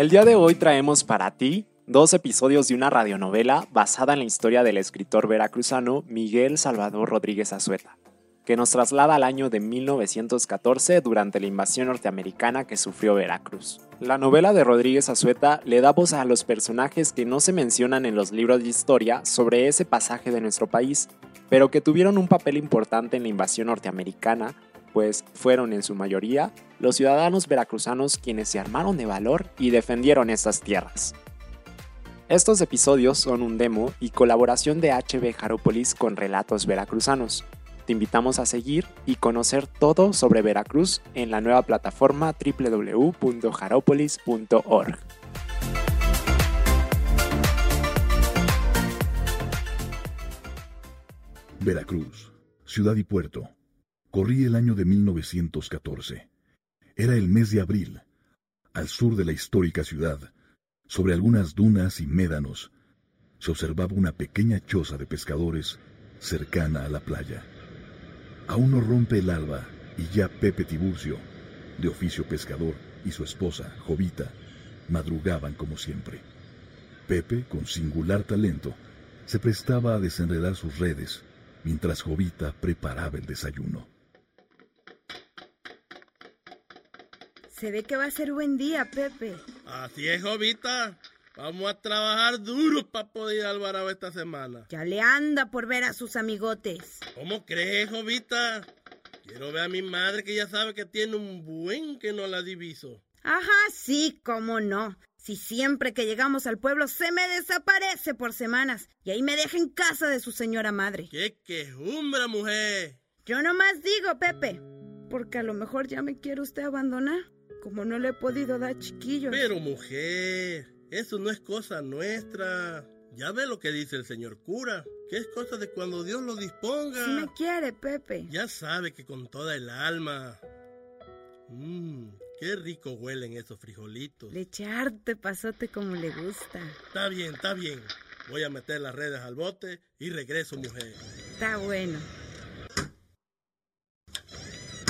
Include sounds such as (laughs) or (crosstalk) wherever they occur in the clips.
El día de hoy traemos para ti dos episodios de una radionovela basada en la historia del escritor veracruzano Miguel Salvador Rodríguez Azueta, que nos traslada al año de 1914 durante la invasión norteamericana que sufrió Veracruz. La novela de Rodríguez Azueta le da voz a los personajes que no se mencionan en los libros de historia sobre ese pasaje de nuestro país, pero que tuvieron un papel importante en la invasión norteamericana pues fueron en su mayoría los ciudadanos veracruzanos quienes se armaron de valor y defendieron estas tierras. Estos episodios son un demo y colaboración de HB Jarópolis con Relatos Veracruzanos. Te invitamos a seguir y conocer todo sobre Veracruz en la nueva plataforma www.jaropolis.org. Veracruz, ciudad y puerto, Corrí el año de 1914. Era el mes de abril. Al sur de la histórica ciudad, sobre algunas dunas y médanos, se observaba una pequeña choza de pescadores cercana a la playa. Aún no rompe el alba y ya Pepe Tiburcio, de oficio pescador, y su esposa, Jovita, madrugaban como siempre. Pepe, con singular talento, se prestaba a desenredar sus redes, mientras Jovita preparaba el desayuno. Se ve que va a ser buen día, Pepe. Así es, Jovita. Vamos a trabajar duro para poder ir al esta semana. Ya le anda por ver a sus amigotes. ¿Cómo crees, Jovita? Quiero ver a mi madre que ya sabe que tiene un buen que no la diviso. Ajá, sí, cómo no. Si siempre que llegamos al pueblo se me desaparece por semanas y ahí me deja en casa de su señora madre. ¡Qué quejumbra, mujer! Yo nomás digo, Pepe, porque a lo mejor ya me quiere usted abandonar como no le he podido dar chiquillo. Pero mujer, eso no es cosa nuestra. Ya ve lo que dice el señor cura, que es cosa de cuando Dios lo disponga. Si me quiere, Pepe. Ya sabe que con toda el alma. Mmm, qué rico huelen esos frijolitos. Le echarte pasote como le gusta. Está bien, está bien. Voy a meter las redes al bote y regreso, mujer. Está bueno.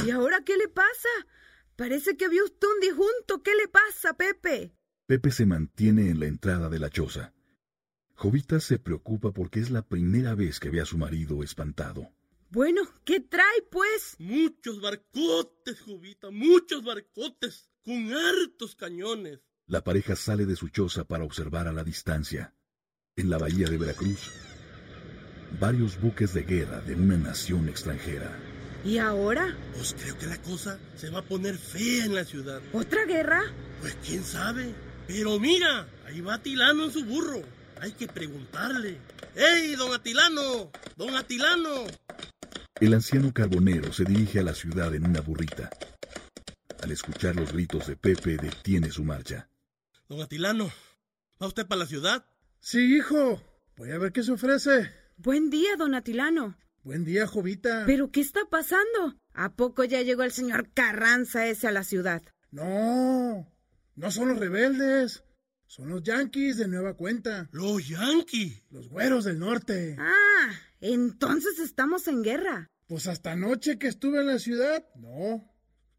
¿Y ahora qué le pasa? Parece que vio usted un disjunto. ¿Qué le pasa, Pepe? Pepe se mantiene en la entrada de la choza. Jovita se preocupa porque es la primera vez que ve a su marido espantado. Bueno, ¿qué trae, pues? Muchos barcotes, Jovita, muchos barcotes, con hartos cañones. La pareja sale de su choza para observar a la distancia. En la bahía de Veracruz, varios buques de guerra de una nación extranjera. ¿Y ahora? Pues creo que la cosa se va a poner fea en la ciudad. ¿Otra guerra? Pues quién sabe. Pero mira, ahí va Atilano en su burro. Hay que preguntarle. ¡Ey, don Atilano! ¡Don Atilano! El anciano carbonero se dirige a la ciudad en una burrita. Al escuchar los gritos de Pepe, detiene su marcha. Don Atilano, ¿va usted para la ciudad? Sí, hijo. Voy a ver qué se ofrece. Buen día, don Atilano. Buen día, Jovita. ¿Pero qué está pasando? ¿A poco ya llegó el señor Carranza ese a la ciudad? No, no son los rebeldes. Son los yanquis de nueva cuenta. ¿Los yanquis? Los güeros del norte. Ah, entonces estamos en guerra. Pues hasta anoche que estuve en la ciudad, no.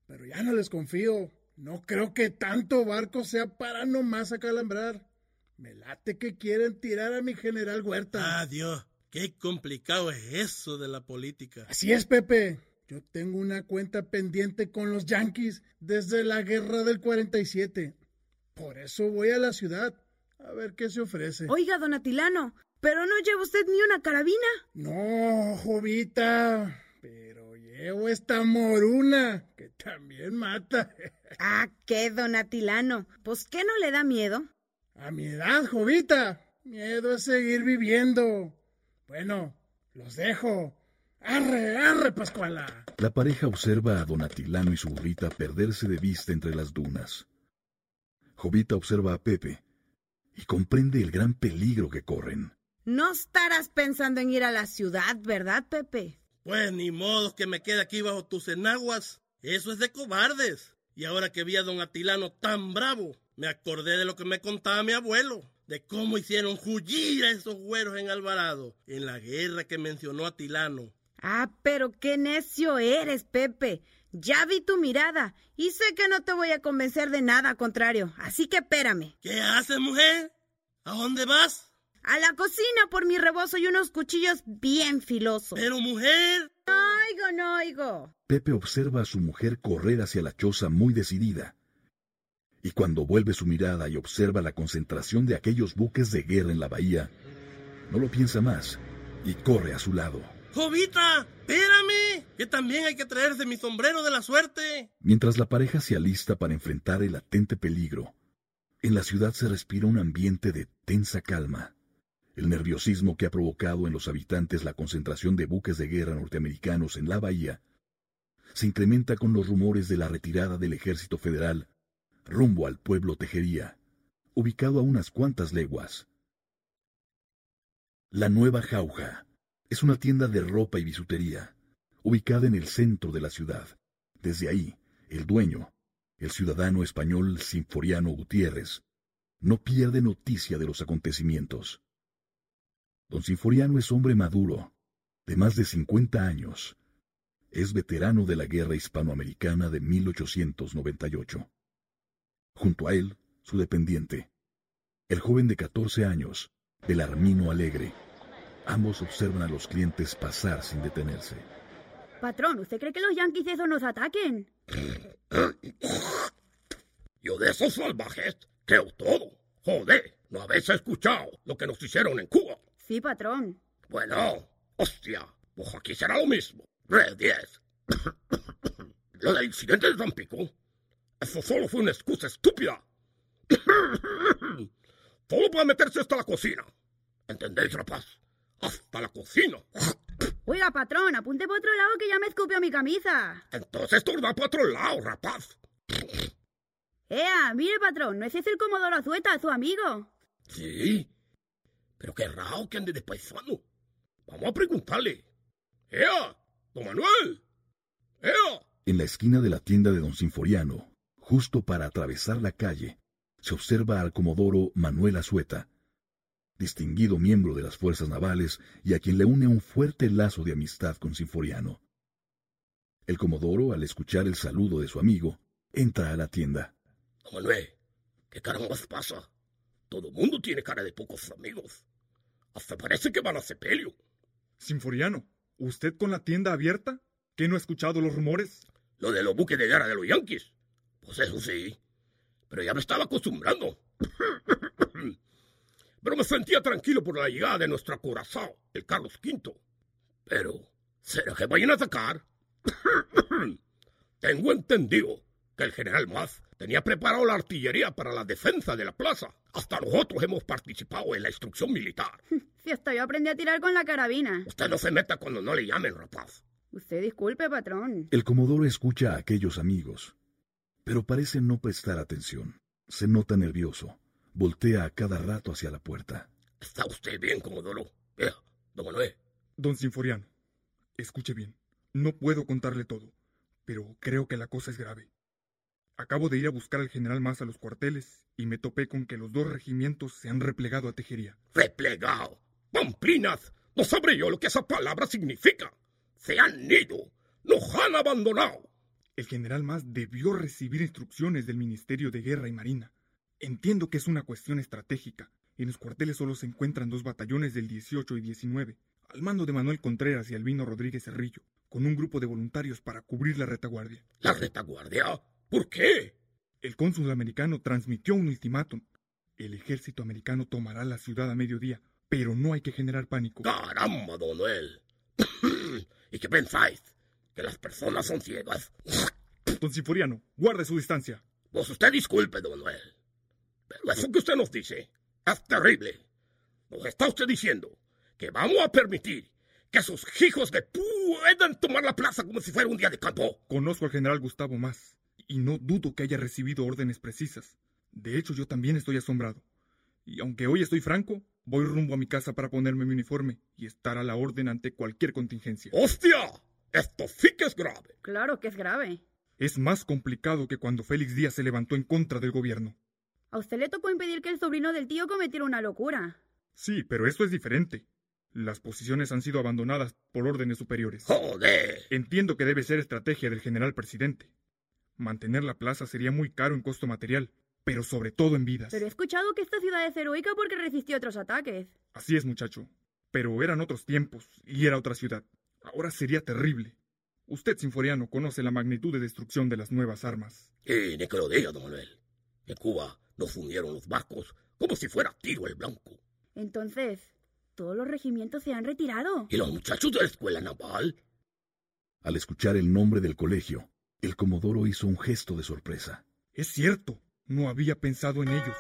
Pero ya no les confío. No creo que tanto barco sea para nomás acalambrar. Me late que quieren tirar a mi general Huerta. Adiós. Qué complicado es eso de la política. Así es, Pepe. Yo tengo una cuenta pendiente con los Yankees desde la guerra del 47. Por eso voy a la ciudad a ver qué se ofrece. Oiga, don Atilano, ¿pero no lleva usted ni una carabina? No, Jovita, pero llevo esta moruna que también mata. (laughs) ah, ¿qué, don Atilano? ¿Pues qué no le da miedo? A mi edad, Jovita, miedo es seguir viviendo. Bueno, los dejo. ¡Arre, arre, Pascuala! La pareja observa a Don Atilano y su burrita perderse de vista entre las dunas. Jovita observa a Pepe y comprende el gran peligro que corren. No estarás pensando en ir a la ciudad, ¿verdad, Pepe? Pues ni modo que me quede aquí bajo tus enaguas. Eso es de cobardes. Y ahora que vi a don Atilano tan bravo, me acordé de lo que me contaba mi abuelo de cómo hicieron huyir a esos güeros en Alvarado en la guerra que mencionó Atilano. Ah, pero qué necio eres, Pepe. Ya vi tu mirada y sé que no te voy a convencer de nada contrario, así que espérame. ¿Qué haces, mujer? ¿A dónde vas? A la cocina por mi rebozo y unos cuchillos bien filosos. Pero, mujer. No oigo, no oigo. Pepe observa a su mujer correr hacia la choza muy decidida. Y cuando vuelve su mirada y observa la concentración de aquellos buques de guerra en la bahía, no lo piensa más y corre a su lado. ¡Jovita! ¡Espérame! Que también hay que traerse mi sombrero de la suerte. Mientras la pareja se alista para enfrentar el latente peligro, en la ciudad se respira un ambiente de tensa calma. El nerviosismo que ha provocado en los habitantes la concentración de buques de guerra norteamericanos en la bahía se incrementa con los rumores de la retirada del ejército federal rumbo al pueblo Tejería, ubicado a unas cuantas leguas. La Nueva Jauja es una tienda de ropa y bisutería, ubicada en el centro de la ciudad. Desde ahí, el dueño, el ciudadano español Sinforiano Gutiérrez, no pierde noticia de los acontecimientos. Don Sinforiano es hombre maduro, de más de 50 años. Es veterano de la Guerra Hispanoamericana de 1898. Junto a él, su dependiente, el joven de 14 años, Belarmino Alegre. Ambos observan a los clientes pasar sin detenerse. Patrón, ¿usted cree que los yanquis esos nos ataquen? (coughs) Yo de esos salvajes creo todo. Joder, ¿no habéis escuchado lo que nos hicieron en Cuba? Sí, patrón. Bueno, hostia, pues aquí será lo mismo. Red 10. (coughs) lo del incidente de Tampico, eso solo fue una excusa estúpida. (coughs) Todo para meterse hasta la cocina. ¿Entendéis, rapaz? Hasta la cocina. Oiga, patrón, apunte por otro lado que ya me escupió mi camisa. Entonces turna para otro lado, rapaz. Ea, mire, patrón, ¿no es ese el Comodoro Azueta, su amigo? Sí. Pero qué raro que ande de paisano. Vamos a preguntarle. ¡Ea! ¡Don Manuel! ¡Ea! En la esquina de la tienda de don Sinforiano, justo para atravesar la calle, se observa al comodoro Manuel Azueta, distinguido miembro de las fuerzas navales y a quien le une un fuerte lazo de amistad con Sinforiano. El comodoro, al escuchar el saludo de su amigo, entra a la tienda. Manuel, ¿qué carambas pasa? Todo mundo tiene cara de pocos amigos. Hasta parece que van a sepelio. Sinforiano, ¿usted con la tienda abierta? ¿Qué no ha escuchado los rumores? Lo de los buques de guerra de los yanquis. Pues eso sí. Pero ya me estaba acostumbrando. (laughs) Pero me sentía tranquilo por la llegada de nuestro acorazado, el Carlos V. Pero, ¿será que vayan a atacar? (laughs) Tengo entendido que el general Maz tenía preparado la artillería para la defensa de la plaza. Hasta nosotros hemos participado en la instrucción militar. (laughs) Si hasta yo aprendí a tirar con la carabina. Usted no se meta cuando no le llamen, rapaz. Usted disculpe, patrón. El comodoro escucha a aquellos amigos, pero parece no prestar atención. Se nota nervioso. Voltea a cada rato hacia la puerta. ¿Está usted bien, Comodoro? Vea, don Manuel. Don Sinforiano, escuche bien. No puedo contarle todo, pero creo que la cosa es grave. Acabo de ir a buscar al general Más a los cuarteles y me topé con que los dos regimientos se han replegado a Tejería. ¡Replegado! ¡Pamplinas! No sabré yo lo que esa palabra significa. Se han ido. Nos han abandonado. El general Más debió recibir instrucciones del Ministerio de Guerra y Marina. Entiendo que es una cuestión estratégica. En los cuarteles solo se encuentran dos batallones del 18 y 19, al mando de Manuel Contreras y Albino Rodríguez Cerrillo, con un grupo de voluntarios para cubrir la retaguardia. ¿La retaguardia? ¿Por qué? El cónsul americano transmitió un ultimátum. El ejército americano tomará la ciudad a mediodía, pero no hay que generar pánico. ¡Caramba, don Noel! (clears throat) ¿Y qué pensáis? ¿Que las personas son ciegas? Don Sinforiano, guarde su distancia. Pues usted disculpe, don Noel. Pero eso que usted nos dice es terrible. Nos está usted diciendo que vamos a permitir que esos hijos de puedan tomar la plaza como si fuera un día de campo. Conozco al general Gustavo Más y no dudo que haya recibido órdenes precisas. De hecho, yo también estoy asombrado. Y aunque hoy estoy franco, voy rumbo a mi casa para ponerme mi uniforme y estar a la orden ante cualquier contingencia. ¡Hostia! Esto sí que es grave. Claro que es grave. Es más complicado que cuando Félix Díaz se levantó en contra del gobierno. A usted le tocó impedir que el sobrino del tío cometiera una locura. Sí, pero eso es diferente. Las posiciones han sido abandonadas por órdenes superiores. ¡Joder! Entiendo que debe ser estrategia del general presidente. Mantener la plaza sería muy caro en costo material, pero sobre todo en vidas. Pero he escuchado que esta ciudad es heroica porque resistió otros ataques. Así es, muchacho. Pero eran otros tiempos y era otra ciudad. Ahora sería terrible. Usted, Sinforiano, conoce la magnitud de destrucción de las nuevas armas. Y ni que lo diga, don Manuel. En Cuba nos fundieron los barcos como si fuera tiro el blanco. Entonces, ¿todos los regimientos se han retirado? ¿Y los muchachos de la escuela naval? Al escuchar el nombre del colegio, el comodoro hizo un gesto de sorpresa. Es cierto, no había pensado en ellos.